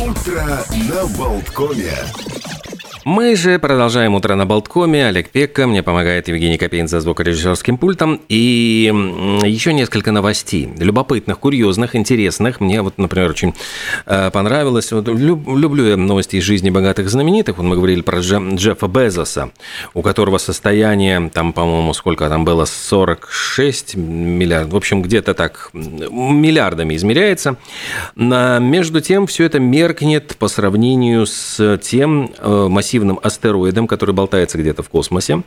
Утро на Болткоме. Мы же продолжаем утро на Болткоме. Олег Пекка, мне помогает Евгений Копейн за звукорежиссерским пультом. И еще несколько новостей. Любопытных, курьезных, интересных. Мне вот, например, очень э, понравилось. Вот, люблю я новости из жизни богатых знаменитых. Вот мы говорили про Джеффа Безоса, у которого состояние, там, по-моему, сколько там было, 46 миллиардов. В общем, где-то так миллиардами измеряется. Но, между тем, все это меркнет по сравнению с тем э, массивом массивным астероидом, который болтается где-то в космосе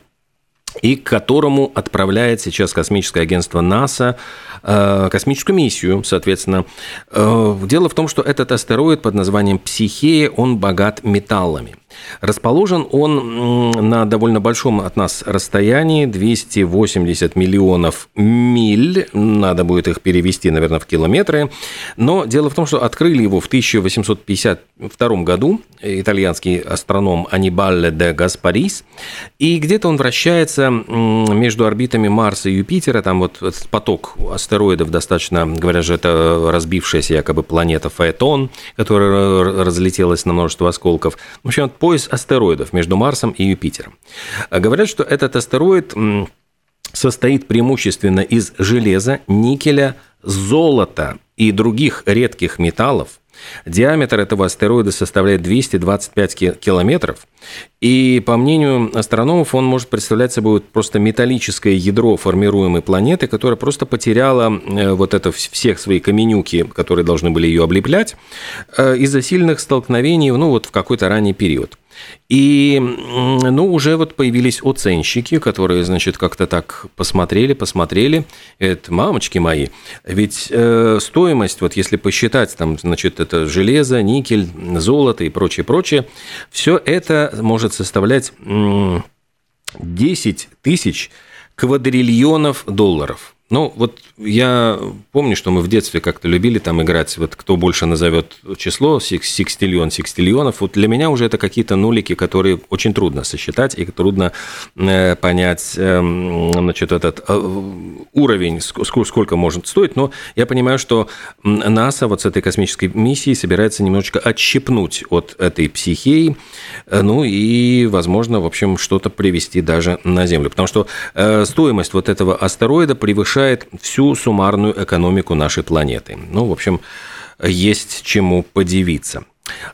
и к которому отправляет сейчас космическое агентство НАСА э, космическую миссию, соответственно. Э, дело в том, что этот астероид под названием Психея, он богат металлами. Расположен он на довольно большом от нас расстоянии, 280 миллионов миль, надо будет их перевести, наверное, в километры. Но дело в том, что открыли его в 1852 году итальянский астроном Анибале де Гаспарис, и где-то он вращается между орбитами Марса и Юпитера, там вот поток астероидов достаточно, говорят же, это разбившаяся якобы планета Фаэтон, которая разлетелась на множество осколков. В общем, пояс астероидов между Марсом и Юпитером. А говорят, что этот астероид состоит преимущественно из железа, никеля, золота и других редких металлов, Диаметр этого астероида составляет 225 километров, и, по мнению астрономов, он может представлять собой просто металлическое ядро формируемой планеты, которая просто потеряла э, вот это всех свои каменюки, которые должны были ее облеплять, э, из-за сильных столкновений, ну, вот в какой-то ранний период. И, ну, уже вот появились оценщики, которые, значит, как-то так посмотрели, посмотрели. Это мамочки мои. Ведь э, стоимость, вот если посчитать, там, значит, это железо, никель, золото и прочее, прочее, все это может составлять 10 тысяч квадриллионов долларов. Ну, вот я помню, что мы в детстве как-то любили там играть, вот кто больше назовет число, секстиллион, секстиллионов. Вот для меня уже это какие-то нулики, которые очень трудно сосчитать и трудно э, понять, э, значит, этот э, уровень, сколько, может стоить. Но я понимаю, что НАСА вот с этой космической миссией собирается немножечко отщипнуть от этой психии, э, ну и, возможно, в общем, что-то привести даже на Землю. Потому что стоимость вот этого астероида превышает превышает всю суммарную экономику нашей планеты. Ну, в общем, есть чему подивиться.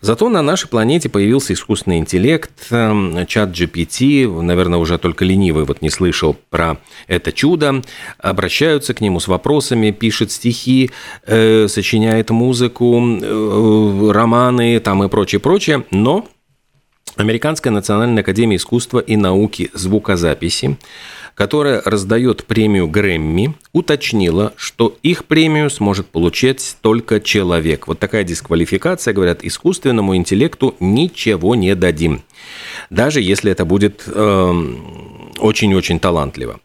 Зато на нашей планете появился искусственный интеллект, эм, чат GPT, наверное, уже только ленивый вот не слышал про это чудо, обращаются к нему с вопросами, пишет стихи, э, сочиняет музыку, э, романы там и прочее, прочее, но Американская национальная академия искусства и науки звукозаписи которая раздает премию Грэмми, уточнила, что их премию сможет получить только человек. Вот такая дисквалификация, говорят, искусственному интеллекту ничего не дадим. Даже если это будет эм, очень-очень талантливо.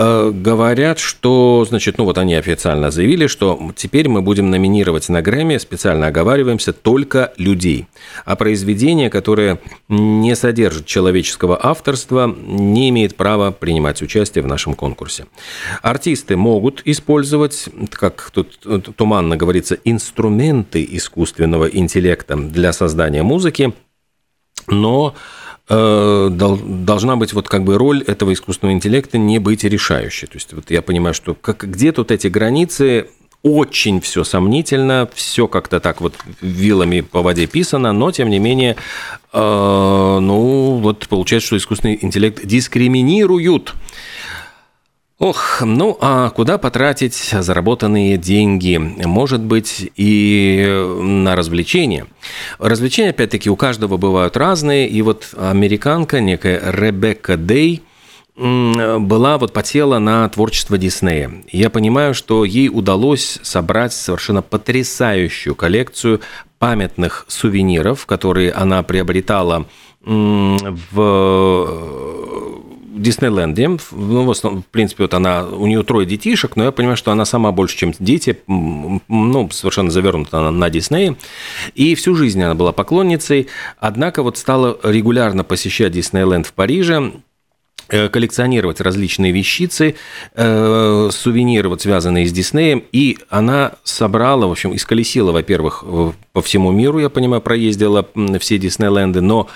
Э, говорят, что, значит, ну вот они официально заявили, что теперь мы будем номинировать на Грэмми, специально оговариваемся, только людей. А произведение, которое не содержит человеческого авторства, не имеет права принимать участие в нашем конкурсе. Артисты могут использовать, как тут туманно говорится, инструменты искусственного интеллекта для создания музыки, но Э, должна быть вот как бы роль этого искусственного интеллекта не быть решающей. То есть вот я понимаю, что как, где тут эти границы, очень все сомнительно, все как-то так вот вилами по воде писано, но тем не менее, э, ну вот получается, что искусственный интеллект дискриминируют. Ох, ну а куда потратить заработанные деньги? Может быть, и на развлечения. Развлечения, опять-таки, у каждого бывают разные. И вот американка, некая Ребекка Дей, была вот потела на творчество Диснея. Я понимаю, что ей удалось собрать совершенно потрясающую коллекцию памятных сувениров, которые она приобретала в Диснейленде. Ну, в, основном, в принципе, вот она, у нее трое детишек, но я понимаю, что она сама больше, чем дети, ну, совершенно завернута на, на Дисней. И всю жизнь она была поклонницей, однако вот стала регулярно посещать Диснейленд в Париже, Э, коллекционировать различные вещицы, э, сувениры, вот, связанные с Диснеем, и она собрала, в общем, исколесила, во-первых, по всему миру, я понимаю, проездила все Диснейленды, но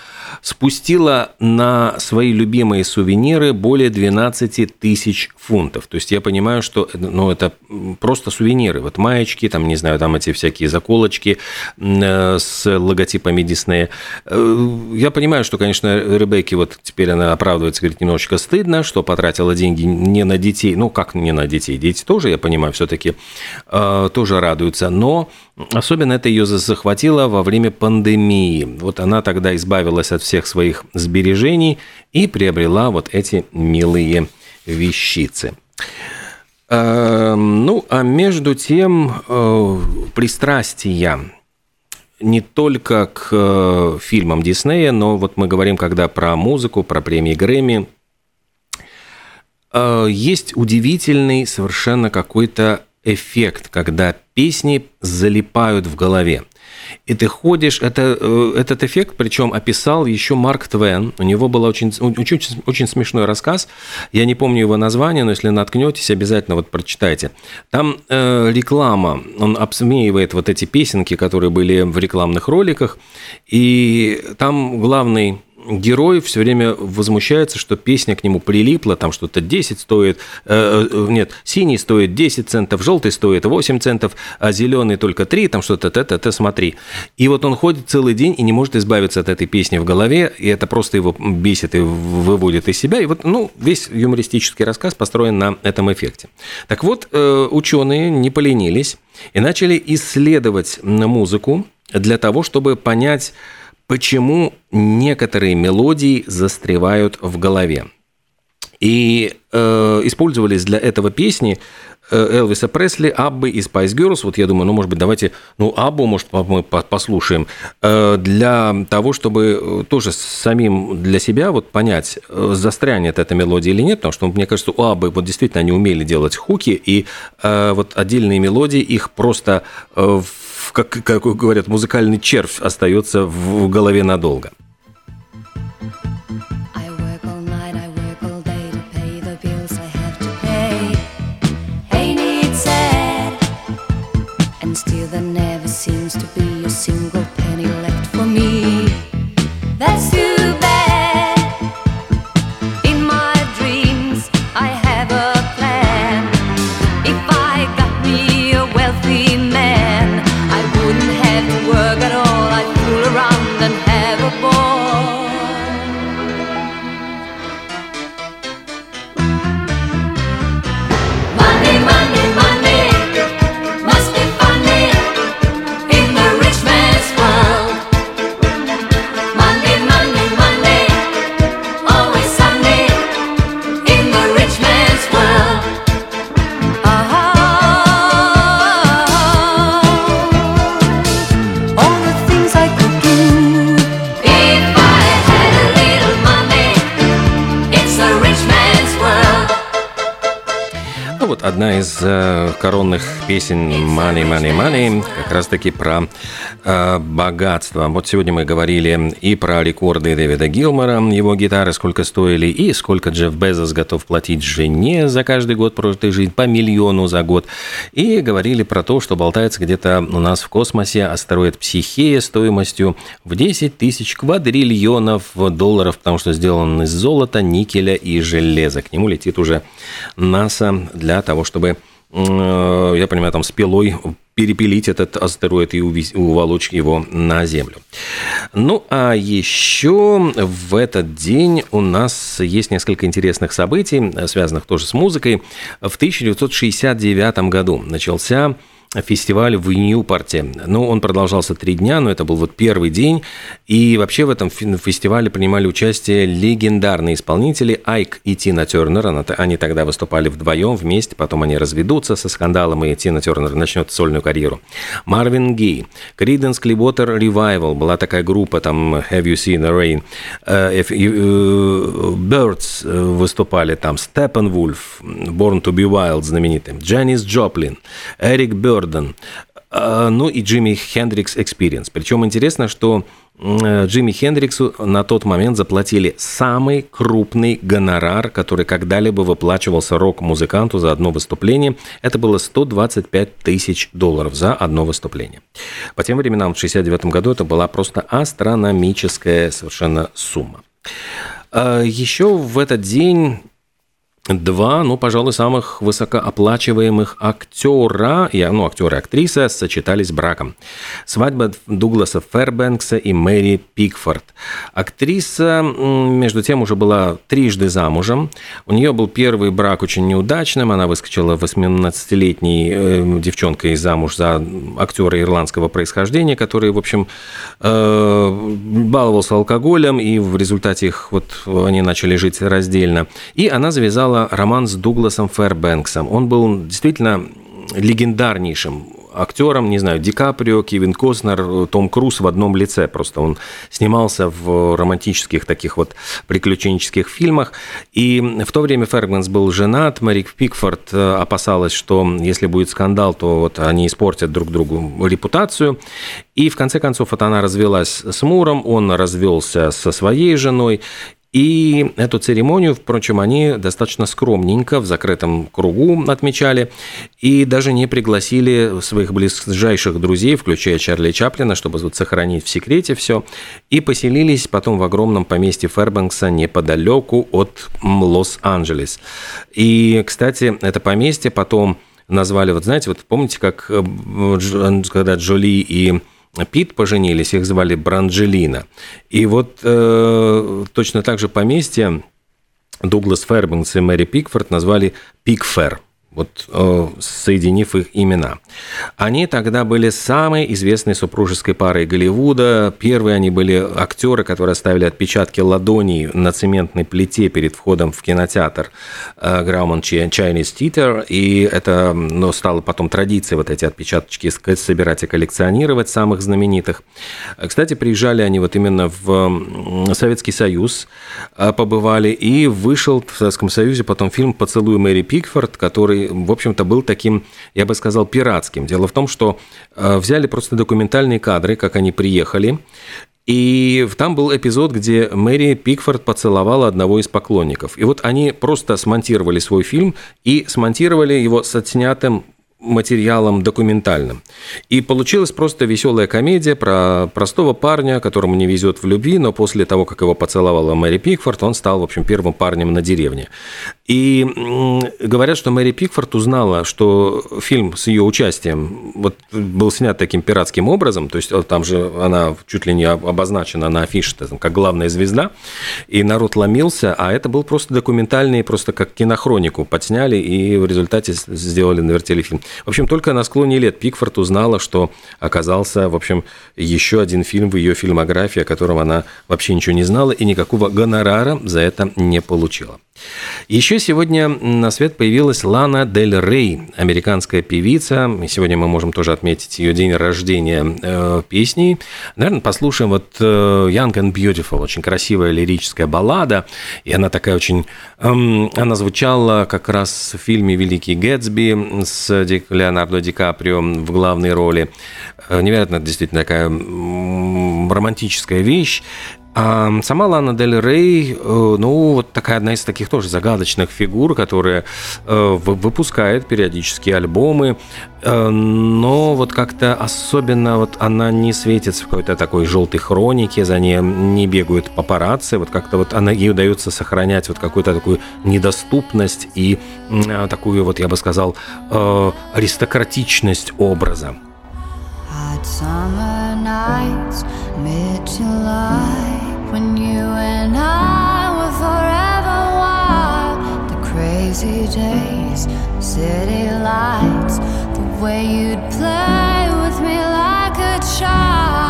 спустила на свои любимые сувениры более 12 тысяч фунтов. То есть я понимаю, что ну, это просто сувениры. Вот маечки, там, не знаю, там эти всякие заколочки э, с логотипами Диснея. Э, я понимаю, что, конечно, Ребекки вот теперь она оправдывается, говорит, немножечко стыдно, что потратила деньги не на детей. Ну, как не на детей? Дети тоже, я понимаю, все-таки э, тоже радуются. Но особенно это ее захватило во время пандемии. Вот она тогда избавилась от всех своих сбережений и приобрела вот эти милые вещицы. Эм, ну, а между тем, э, пристрастия не только к э, фильмам Диснея, но вот мы говорим, когда про музыку, про премии Грэмми, э, есть удивительный совершенно какой-то эффект, когда песни залипают в голове. И ты ходишь, это, э, этот эффект, причем описал еще Марк Твен. У него был очень, очень, очень смешной рассказ. Я не помню его название, но если наткнетесь, обязательно вот прочитайте. Там э, реклама, он обсмеивает вот эти песенки, которые были в рекламных роликах. И там главный герой все время возмущается, что песня к нему прилипла, там что-то 10 стоит, э, э, нет, синий стоит 10 центов, желтый стоит 8 центов, а зеленый только 3, там что-то, это, смотри. И вот он ходит целый день и не может избавиться от этой песни в голове, и это просто его бесит и выводит из себя. И вот, ну, весь юмористический рассказ построен на этом эффекте. Так вот, э, ученые не поленились и начали исследовать музыку для того, чтобы понять, почему некоторые мелодии застревают в голове. И э, использовались для этого песни э, Элвиса Пресли, Аббы и Spice Girls. Вот я думаю, ну, может быть, давайте, ну, Аббу, может, мы послушаем, э, для того, чтобы э, тоже самим для себя вот понять, застрянет эта мелодия или нет, потому что, мне кажется, у Аббы вот действительно они умели делать хуки, и вот отдельные мелодии их просто в как, как говорят, музыкальный червь остается в голове надолго. Одна из э, коронных песен «Money, Money, Money» как раз-таки про э, богатство. Вот сегодня мы говорили и про рекорды Дэвида Гилмора, его гитары сколько стоили, и сколько Джефф Безос готов платить жене за каждый год прожитой жизни, по миллиону за год. И говорили про то, что болтается где-то у нас в космосе астероид Психея стоимостью в 10 тысяч квадриллионов долларов, потому что сделан из золота, никеля и железа. К нему летит уже НАСА для того, того, чтобы, э, я понимаю, там с пилой перепилить этот астероид и уволочь его на Землю. Ну, а еще в этот день у нас есть несколько интересных событий, связанных тоже с музыкой. В 1969 году начался фестиваль в Ньюпорте. Ну, он продолжался три дня, но это был вот первый день. И вообще в этом фестивале принимали участие легендарные исполнители Айк и Тина Тернер. Они тогда выступали вдвоем, вместе, потом они разведутся со скандалом, и Тина Тернер начнет сольную карьеру. Марвин Гей, Creedence Clearwater Revival, была такая группа, там Have You Seen the Rain, uh, Birds выступали там, Steppenwolf, Born to be Wild знаменитый, Джанис Джоплин, Эрик Бёрд, Джордан, А, ну и Джимми Хендрикс Experience. Причем интересно, что э, Джимми Хендриксу на тот момент заплатили самый крупный гонорар, который когда-либо выплачивался рок-музыканту за одно выступление. Это было 125 тысяч долларов за одно выступление. По тем временам, в 1969 году, это была просто астрономическая совершенно сумма. А, Еще в этот день два, ну, пожалуй, самых высокооплачиваемых актера, ну, актера и актриса сочетались браком. Свадьба Дугласа Фербенкса и Мэри Пикфорд. Актриса, между тем, уже была трижды замужем. У нее был первый брак очень неудачным. Она выскочила 18-летней э, девчонкой замуж за актера ирландского происхождения, который, в общем, э, баловался алкоголем, и в результате их вот они начали жить раздельно. И она завязала написала роман с Дугласом Фэрбэнксом. Он был действительно легендарнейшим актером, не знаю, Ди Каприо, Кевин Костнер, Том Круз в одном лице. Просто он снимался в романтических таких вот приключенческих фильмах. И в то время Фергманс был женат, Марик Пикфорд э, опасалась, что если будет скандал, то вот они испортят друг другу репутацию. И в конце концов вот она развелась с Муром, он развелся со своей женой, и эту церемонию, впрочем, они достаточно скромненько в закрытом кругу отмечали и даже не пригласили своих ближайших друзей, включая Чарли Чаплина, чтобы вот сохранить в секрете все, и поселились потом в огромном поместье Фербанкса неподалеку от Лос-Анджелес. И, кстати, это поместье потом назвали, вот знаете, вот помните, как э, когда Джоли и Пит поженились, их звали Бранджелина. И вот э, точно так же поместье Дуглас Фербенкс и Мэри Пикфорд назвали Пикфер – вот э, соединив их имена. Они тогда были самой известной супружеской парой Голливуда. Первые они были актеры, которые оставили отпечатки ладоней на цементной плите перед входом в кинотеатр э, Chinese Theater. И это ну, стало потом традицией вот эти отпечаточки собирать и коллекционировать самых знаменитых. Кстати, приезжали они вот именно в Советский Союз, э, побывали, и вышел в Советском Союзе потом фильм «Поцелуй Мэри Пикфорд», который в общем-то, был таким, я бы сказал, пиратским. Дело в том, что э, взяли просто документальные кадры, как они приехали, и там был эпизод, где Мэри Пикфорд поцеловала одного из поклонников. И вот они просто смонтировали свой фильм и смонтировали его с отснятым материалом документальным. И получилась просто веселая комедия про простого парня, которому не везет в любви, но после того, как его поцеловала Мэри Пикфорд, он стал, в общем, первым парнем на деревне. И говорят, что Мэри Пикфорд узнала, что фильм с ее участием вот, был снят таким пиратским образом, то есть там же она чуть ли не обозначена на афише там, как главная звезда, и народ ломился, а это был просто документальный, просто как кинохронику подсняли, и в результате сделали, навертели фильм. В общем, только на склоне лет Пикфорд узнала, что оказался, в общем, еще один фильм в ее фильмографии, о котором она вообще ничего не знала и никакого гонорара за это не получила. Еще сегодня на свет появилась Лана Дель Рей, американская певица. И сегодня мы можем тоже отметить ее день рождения э, песней. Наверное, послушаем вот э, Young and Beautiful, очень красивая лирическая баллада. И она такая очень... Э, она звучала как раз в фильме «Великий Гэтсби» с Леонардо Ди Каприо в главной роли. Э, невероятно действительно такая романтическая вещь. А сама Лана Дель Рей, э, ну, вот такая одна из таких тоже загадочных фигур, которая э, выпускает периодически альбомы, э, но вот как-то особенно вот она не светится в какой-то такой желтой хронике, за ней не бегают папарацци, вот как-то вот она, ей удается сохранять вот какую-то такую недоступность и такую вот, я бы сказал, аристократичность образа. Summer nights, mid-July when you and I were forever wild. The crazy days, city lights, the way you'd play with me like a child.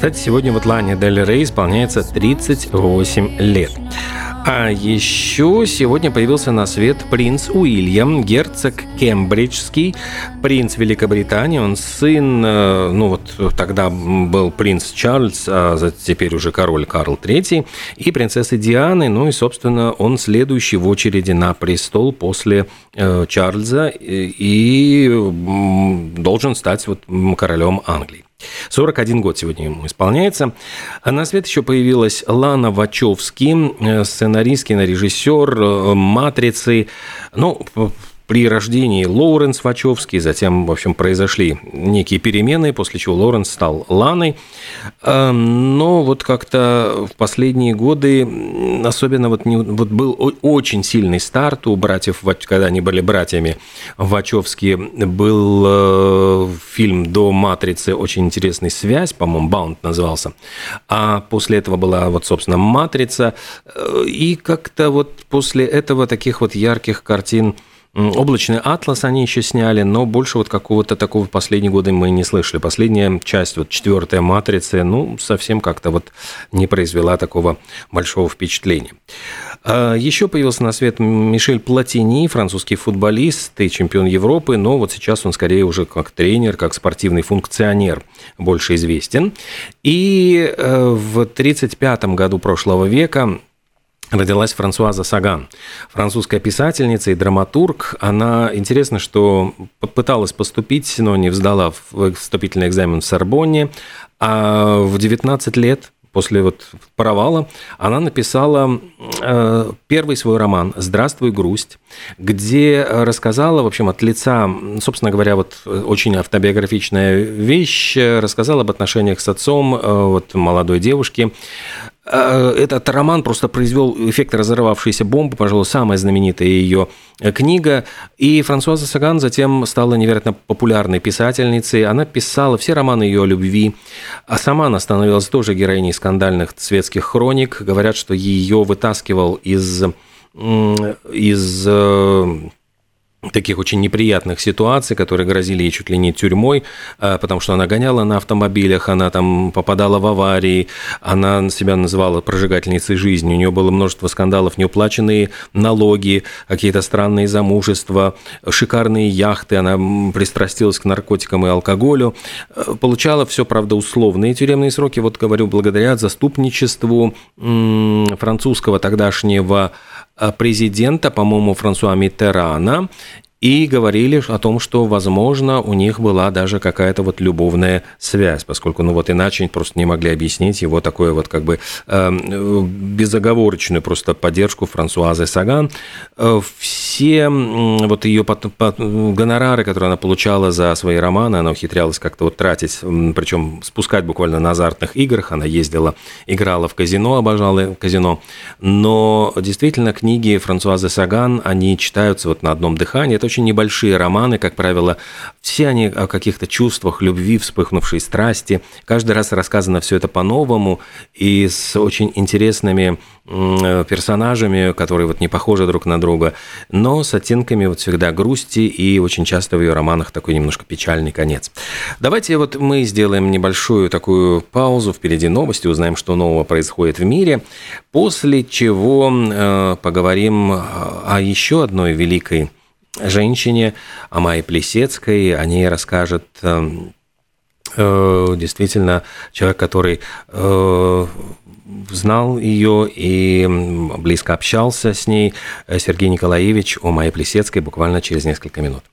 Кстати, сегодня вот Лане Дель Рей исполняется 38 лет. А еще сегодня появился на свет принц Уильям, герцог Кембриджский, принц Великобритании. Он сын, э, ну вот тогда был принц Чарльз, а теперь уже король Карл III, и принцессы Дианы. Ну и, собственно, он следующий в очереди на престол после э, Чарльза и должен стать вот королем Англии. 41 год сегодня ему исполняется. А на свет еще появилась Лана Вачовски, э, сценарист, кинорежиссер э, «Матрицы». Ну, при рождении Лоуренс Вачовский, затем, в общем, произошли некие перемены, после чего Лоуренс стал Ланой. Эм, но вот как-то в последние годы особенно вот, не, вот был очень сильный старт у братьев, когда они были братьями Вачовски, был э, фильм до «Матрицы» очень интересный «Связь», по-моему, «Баунд» назывался. А после этого была вот, собственно, «Матрица». Э, и как-то вот после этого таких вот ярких картин – Облачный атлас они еще сняли, но больше вот какого-то такого в последние годы мы не слышали. Последняя часть, вот четвертая матрица, ну, совсем как-то вот не произвела такого большого впечатления. А, еще появился на свет Мишель Платини, французский футболист и чемпион Европы, но вот сейчас он скорее уже как тренер, как спортивный функционер больше известен. И э, в 1935 году прошлого века родилась Франсуаза Саган, французская писательница и драматург. Она, интересно, что попыталась поступить, но не сдала вступительный экзамен в Сорбонне, а в 19 лет после вот провала, она написала э, первый свой роман «Здравствуй, грусть», где рассказала, в общем, от лица, собственно говоря, вот очень автобиографичная вещь, рассказала об отношениях с отцом э, вот молодой девушки, этот роман просто произвел эффект разорвавшейся бомбы, пожалуй, самая знаменитая ее книга. И Франсуаза Саган затем стала невероятно популярной писательницей. Она писала все романы ее о любви, а сама она становилась тоже героиней скандальных светских хроник. Говорят, что ее вытаскивал из из э, таких очень неприятных ситуаций, которые грозили ей чуть ли не тюрьмой, а, потому что она гоняла на автомобилях, она там попадала в аварии, она себя называла прожигательницей жизни, у нее было множество скандалов, неуплаченные налоги, какие-то странные замужества, шикарные яхты, она пристрастилась к наркотикам и алкоголю, а, получала все, правда, условные тюремные сроки, вот говорю, благодаря заступничеству французского тогдашнего Э, президента, по-моему, Франсуа Миттерана, и говорили о том, что, возможно, у них была даже какая-то вот любовная связь, поскольку, ну вот иначе просто не могли объяснить его такое вот как бы э, безоговорочную просто поддержку Франсуазы Саган. Э, все вот ее гонорары, которые она получала за свои романы, она ухитрялась как-то вот тратить, причем спускать буквально на азартных играх, она ездила, играла в казино, обожала казино, но действительно книги Франсуазы Саган, они читаются вот на одном дыхании, это очень небольшие романы, как правило, все они о каких-то чувствах, любви, вспыхнувшей страсти. Каждый раз рассказано все это по-новому и с очень интересными персонажами, которые вот не похожи друг на друга, но с оттенками вот всегда грусти и очень часто в ее романах такой немножко печальный конец. Давайте вот мы сделаем небольшую такую паузу, впереди новости, узнаем, что нового происходит в мире, после чего э, поговорим о еще одной великой женщине, о Майе Плесецкой. О ней расскажет эм, э, действительно человек, который э, знал ее и близко общался с ней, Сергей Николаевич о Майе Плесецкой буквально через несколько минут.